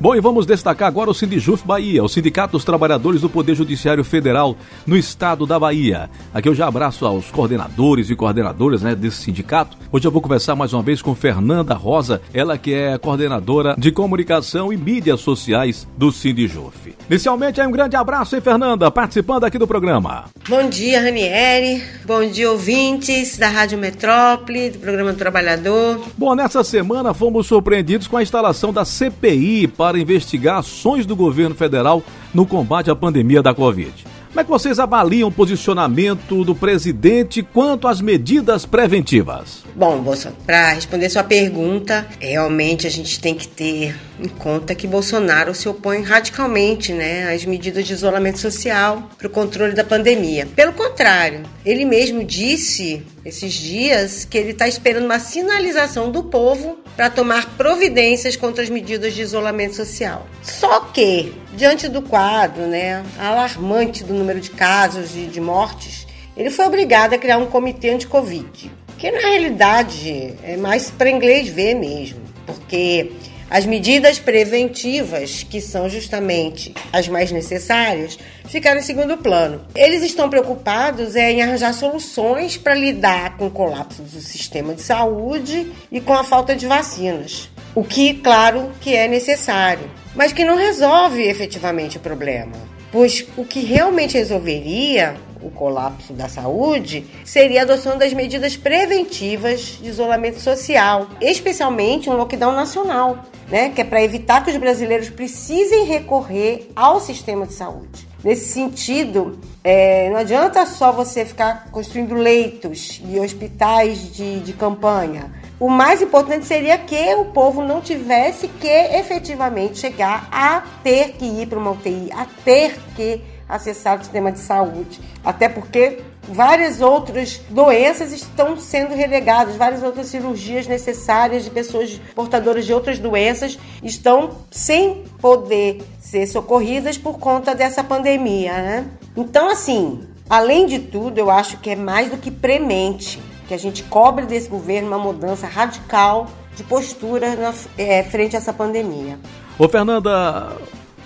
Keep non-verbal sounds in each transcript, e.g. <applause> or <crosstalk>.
Bom, e vamos destacar agora o Sindijuf Bahia, o Sindicato dos Trabalhadores do Poder Judiciário Federal no estado da Bahia. Aqui eu já abraço aos coordenadores e coordenadoras né, desse sindicato. Hoje eu vou conversar mais uma vez com Fernanda Rosa, ela que é coordenadora de comunicação e mídias sociais do Sindijuf. Inicialmente, um grande abraço, hein, Fernanda, participando aqui do programa. Bom dia, Ranieri. Bom dia, ouvintes da Rádio Metrópole, do programa do Trabalhador. Bom, nessa semana fomos surpreendidos com a instalação da CPI para para investigar ações do governo federal no combate à pandemia da Covid. Como é que vocês avaliam o posicionamento do presidente quanto às medidas preventivas? Bom, Bolsonaro, para responder sua pergunta, realmente a gente tem que ter em conta que Bolsonaro se opõe radicalmente né, às medidas de isolamento social para o controle da pandemia. Pelo contrário, ele mesmo disse esses dias que ele está esperando uma sinalização do povo para tomar providências contra as medidas de isolamento social. Só que, diante do quadro né, alarmante do número de casos e de mortes, ele foi obrigado a criar um comitê anti-Covid, que na realidade é mais para inglês ver mesmo, porque as medidas preventivas, que são justamente as mais necessárias, ficaram em segundo plano. Eles estão preocupados é, em arranjar soluções para lidar com o colapso do sistema de saúde e com a falta de vacinas. O que, claro, que é necessário, mas que não resolve efetivamente o problema. Pois o que realmente resolveria o colapso da saúde seria a adoção das medidas preventivas de isolamento social, especialmente um lockdown nacional, né, que é para evitar que os brasileiros precisem recorrer ao sistema de saúde. Nesse sentido, é, não adianta só você ficar construindo leitos e hospitais de, de campanha. O mais importante seria que o povo não tivesse que efetivamente chegar a ter que ir para uma UTI, a ter que acessar o sistema de saúde. Até porque várias outras doenças estão sendo relegadas, várias outras cirurgias necessárias de pessoas portadoras de outras doenças estão sem poder ser socorridas por conta dessa pandemia, né? Então, assim, além de tudo, eu acho que é mais do que premente que a gente cobre desse governo uma mudança radical de postura na, é, frente a essa pandemia. Ô, Fernanda,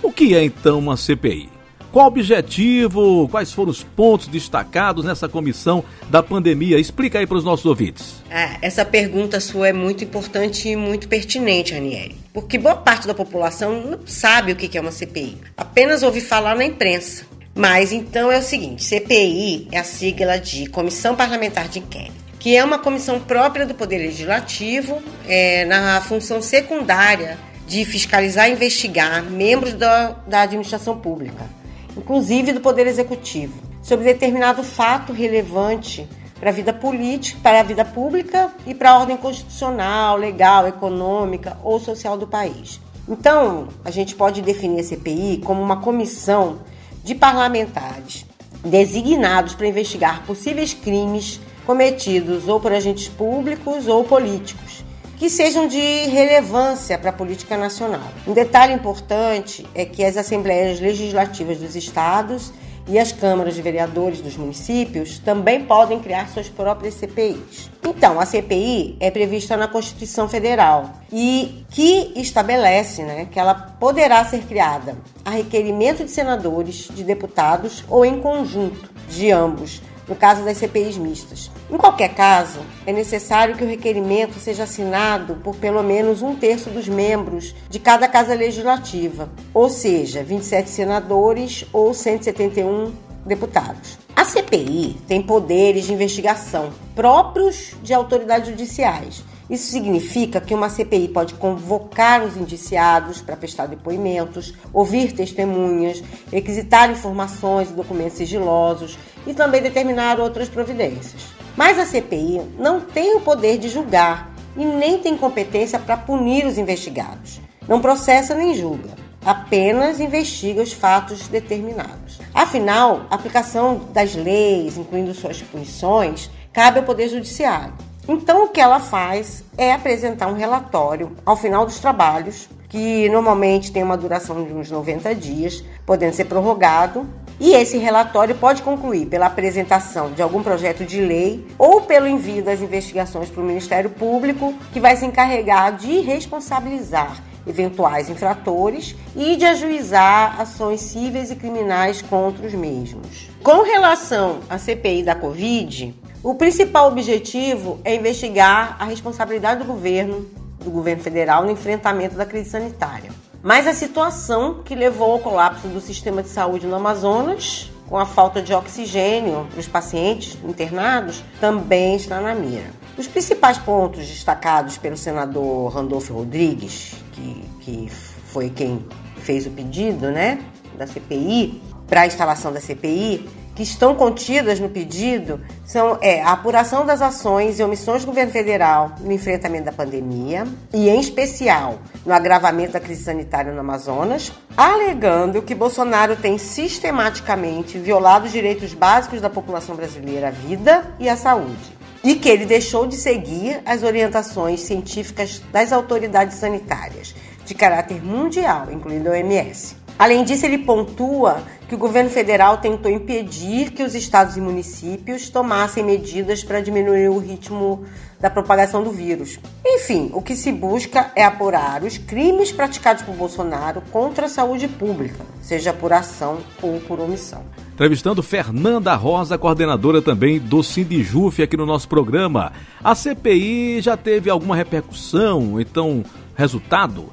o que é então uma CPI? Qual o objetivo? Quais foram os pontos destacados nessa comissão da pandemia? Explica aí para os nossos ouvintes. Ah, essa pergunta sua é muito importante e muito pertinente, Aniele. Porque boa parte da população não sabe o que é uma CPI. Apenas ouve falar na imprensa. Mas então é o seguinte: CPI é a sigla de Comissão Parlamentar de Inquérito que é uma comissão própria do Poder Legislativo, é, na função secundária de fiscalizar e investigar membros da, da administração pública inclusive do Poder Executivo, sobre determinado fato relevante para a vida política, para a vida pública e para a ordem constitucional, legal, econômica ou social do país. Então, a gente pode definir a CPI como uma comissão de parlamentares designados para investigar possíveis crimes cometidos ou por agentes públicos ou políticos que sejam de relevância para a política nacional. Um detalhe importante é que as assembleias legislativas dos estados e as câmaras de vereadores dos municípios também podem criar suas próprias CPIs. Então, a CPI é prevista na Constituição Federal e que estabelece né, que ela poderá ser criada a requerimento de senadores, de deputados ou em conjunto de ambos no caso das CPIs mistas. Em qualquer caso, é necessário que o requerimento seja assinado por pelo menos um terço dos membros de cada casa legislativa, ou seja, 27 senadores ou 171 deputados. A CPI tem poderes de investigação próprios de autoridades judiciais isso significa que uma CPI pode convocar os indiciados para prestar depoimentos, ouvir testemunhas, requisitar informações e documentos sigilosos e também determinar outras providências. Mas a CPI não tem o poder de julgar e nem tem competência para punir os investigados. Não processa nem julga, apenas investiga os fatos determinados. Afinal, a aplicação das leis, incluindo suas punições, cabe ao Poder Judiciário. Então, o que ela faz é apresentar um relatório ao final dos trabalhos, que normalmente tem uma duração de uns 90 dias, podendo ser prorrogado. E esse relatório pode concluir pela apresentação de algum projeto de lei ou pelo envio das investigações para o Ministério Público, que vai se encarregar de responsabilizar eventuais infratores e de ajuizar ações cíveis e criminais contra os mesmos. Com relação à CPI da Covid, o principal objetivo é investigar a responsabilidade do governo, do governo federal, no enfrentamento da crise sanitária. Mas a situação que levou ao colapso do sistema de saúde no Amazonas, com a falta de oxigênio para os pacientes internados, também está na mira. Os principais pontos destacados pelo senador Randolfo Rodrigues, que, que foi quem fez o pedido né, da CPI, para a instalação da CPI, que estão contidas no pedido são é, a apuração das ações e omissões do governo federal no enfrentamento da pandemia e, em especial, no agravamento da crise sanitária no Amazonas, alegando que Bolsonaro tem sistematicamente violado os direitos básicos da população brasileira à vida e à saúde. E que ele deixou de seguir as orientações científicas das autoridades sanitárias, de caráter mundial, incluindo a OMS. Além disso, ele pontua que o governo federal tentou impedir que os estados e municípios tomassem medidas para diminuir o ritmo da propagação do vírus. Enfim, o que se busca é apurar os crimes praticados por Bolsonaro contra a saúde pública, seja por ação ou por omissão. Entrevistando Fernanda Rosa, coordenadora também do Sindijuf aqui no nosso programa. A CPI já teve alguma repercussão, então resultado?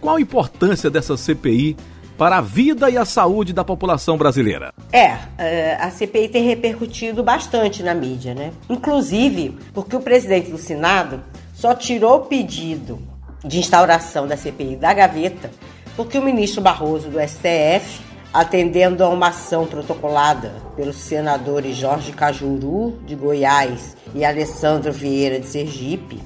Qual a importância dessa CPI para a vida e a saúde da população brasileira. É, é, a CPI tem repercutido bastante na mídia, né? Inclusive porque o presidente do Senado só tirou o pedido de instauração da CPI da gaveta porque o ministro Barroso do STF, atendendo a uma ação protocolada pelos senadores Jorge Cajuru, de Goiás, e Alessandro Vieira, de Sergipe,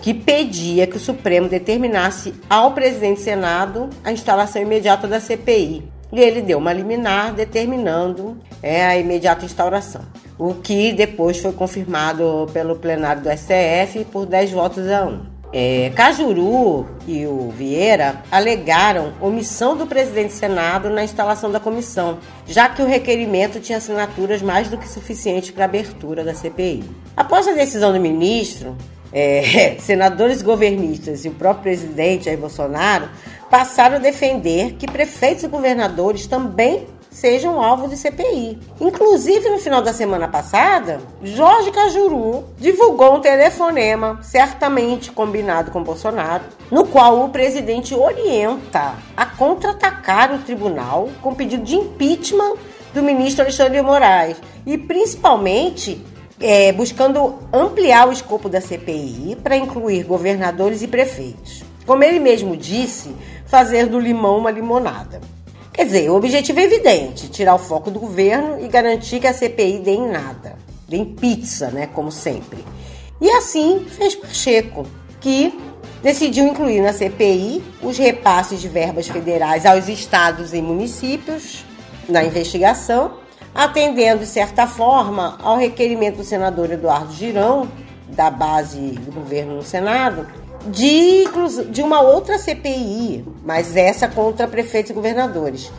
que pedia que o Supremo determinasse ao presidente do Senado a instalação imediata da CPI. E ele deu uma liminar determinando é, a imediata instauração. O que depois foi confirmado pelo plenário do STF por 10 votos a 1. É, Cajuru e o Vieira alegaram omissão do presidente do Senado na instalação da comissão, já que o requerimento tinha assinaturas mais do que suficientes para a abertura da CPI. Após a decisão do ministro, é, <laughs> senadores governistas e o próprio presidente Jair Bolsonaro passaram a defender que prefeitos e governadores também sejam alvo de CPI. Inclusive, no final da semana passada, Jorge Cajuru divulgou um telefonema, certamente combinado com Bolsonaro, no qual o presidente orienta a contra-atacar o tribunal com pedido de impeachment do ministro Alexandre de Moraes e, principalmente, é, buscando ampliar o escopo da CPI para incluir governadores e prefeitos. Como ele mesmo disse, fazer do limão uma limonada. Quer dizer, o objetivo é evidente: tirar o foco do governo e garantir que a CPI dê em nada, dê em pizza, né? Como sempre. E assim fez Pacheco, que decidiu incluir na CPI os repasses de verbas federais aos estados e municípios na investigação atendendo, de certa forma, ao requerimento do senador Eduardo Girão, da base do governo no Senado, de, de uma outra CPI, mas essa contra prefeitos e governadores.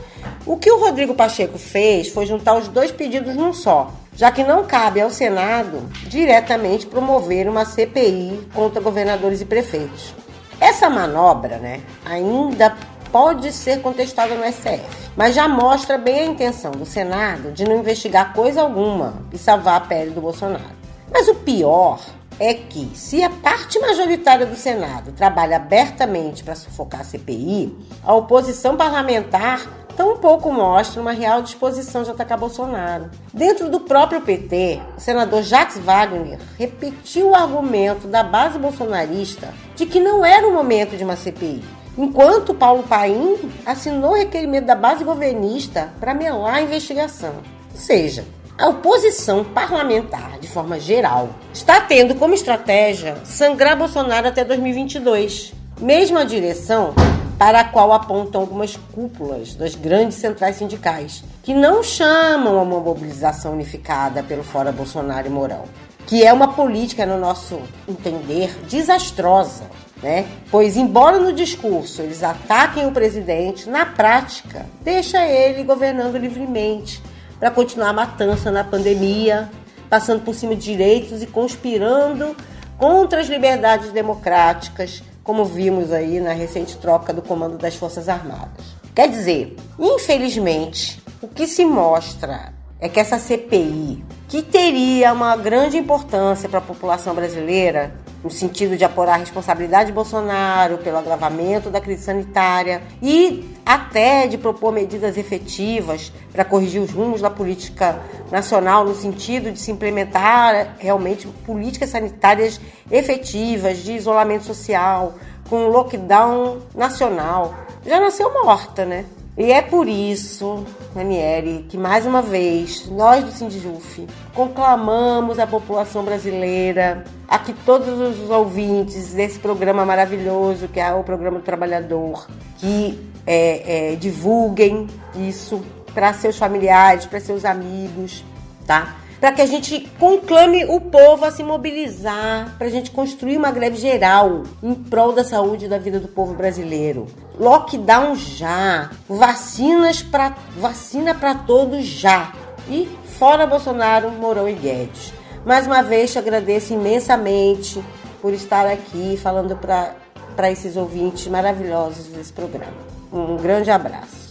O que o Rodrigo Pacheco fez foi juntar os dois pedidos num só, já que não cabe ao Senado diretamente promover uma CPI contra governadores e prefeitos. Essa manobra, né, ainda pode ser contestada no STF, mas já mostra bem a intenção do Senado de não investigar coisa alguma e salvar a pele do Bolsonaro. Mas o pior é que, se a parte majoritária do Senado trabalha abertamente para sufocar a CPI, a oposição parlamentar tampouco mostra uma real disposição de atacar Bolsonaro. Dentro do próprio PT, o senador Jacques Wagner repetiu o argumento da base bolsonarista de que não era o momento de uma CPI enquanto Paulo Paim assinou o requerimento da base governista para melar a investigação. Ou seja, a oposição parlamentar, de forma geral, está tendo como estratégia sangrar Bolsonaro até 2022. Mesma direção para a qual apontam algumas cúpulas das grandes centrais sindicais, que não chamam a uma mobilização unificada pelo Fora Bolsonaro e Mourão, que é uma política, no nosso entender, desastrosa né? Pois, embora no discurso eles ataquem o presidente, na prática, deixa ele governando livremente para continuar a matança na pandemia, passando por cima de direitos e conspirando contra as liberdades democráticas como vimos aí na recente troca do comando das Forças Armadas. Quer dizer, infelizmente, o que se mostra é que essa CPI, que teria uma grande importância para a população brasileira, no sentido de apurar a responsabilidade de Bolsonaro pelo agravamento da crise sanitária e até de propor medidas efetivas para corrigir os rumos da política nacional, no sentido de se implementar realmente políticas sanitárias efetivas de isolamento social, com lockdown nacional. Já nasceu morta, né? E é por isso, Ranieri, que mais uma vez nós do Sindijuf conclamamos a população brasileira, a que todos os ouvintes desse programa maravilhoso que é o Programa do Trabalhador, que é, é, divulguem isso para seus familiares, para seus amigos, tá? Para que a gente conclame o povo a se mobilizar, para a gente construir uma greve geral em prol da saúde e da vida do povo brasileiro. Lockdown já, vacinas para vacina para todos já. E fora Bolsonaro, Mourão e Guedes. Mais uma vez te agradeço imensamente por estar aqui falando para esses ouvintes maravilhosos desse programa. Um grande abraço.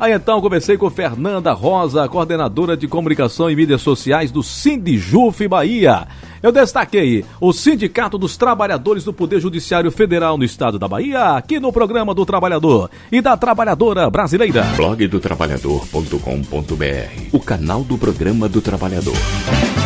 Aí então comecei com Fernanda Rosa, coordenadora de comunicação e mídias sociais do Sindijuf Bahia. Eu destaquei o Sindicato dos Trabalhadores do Poder Judiciário Federal no estado da Bahia, aqui no programa do Trabalhador e da Trabalhadora Brasileira. Blog do Trabalhador.com.br, o canal do programa do Trabalhador.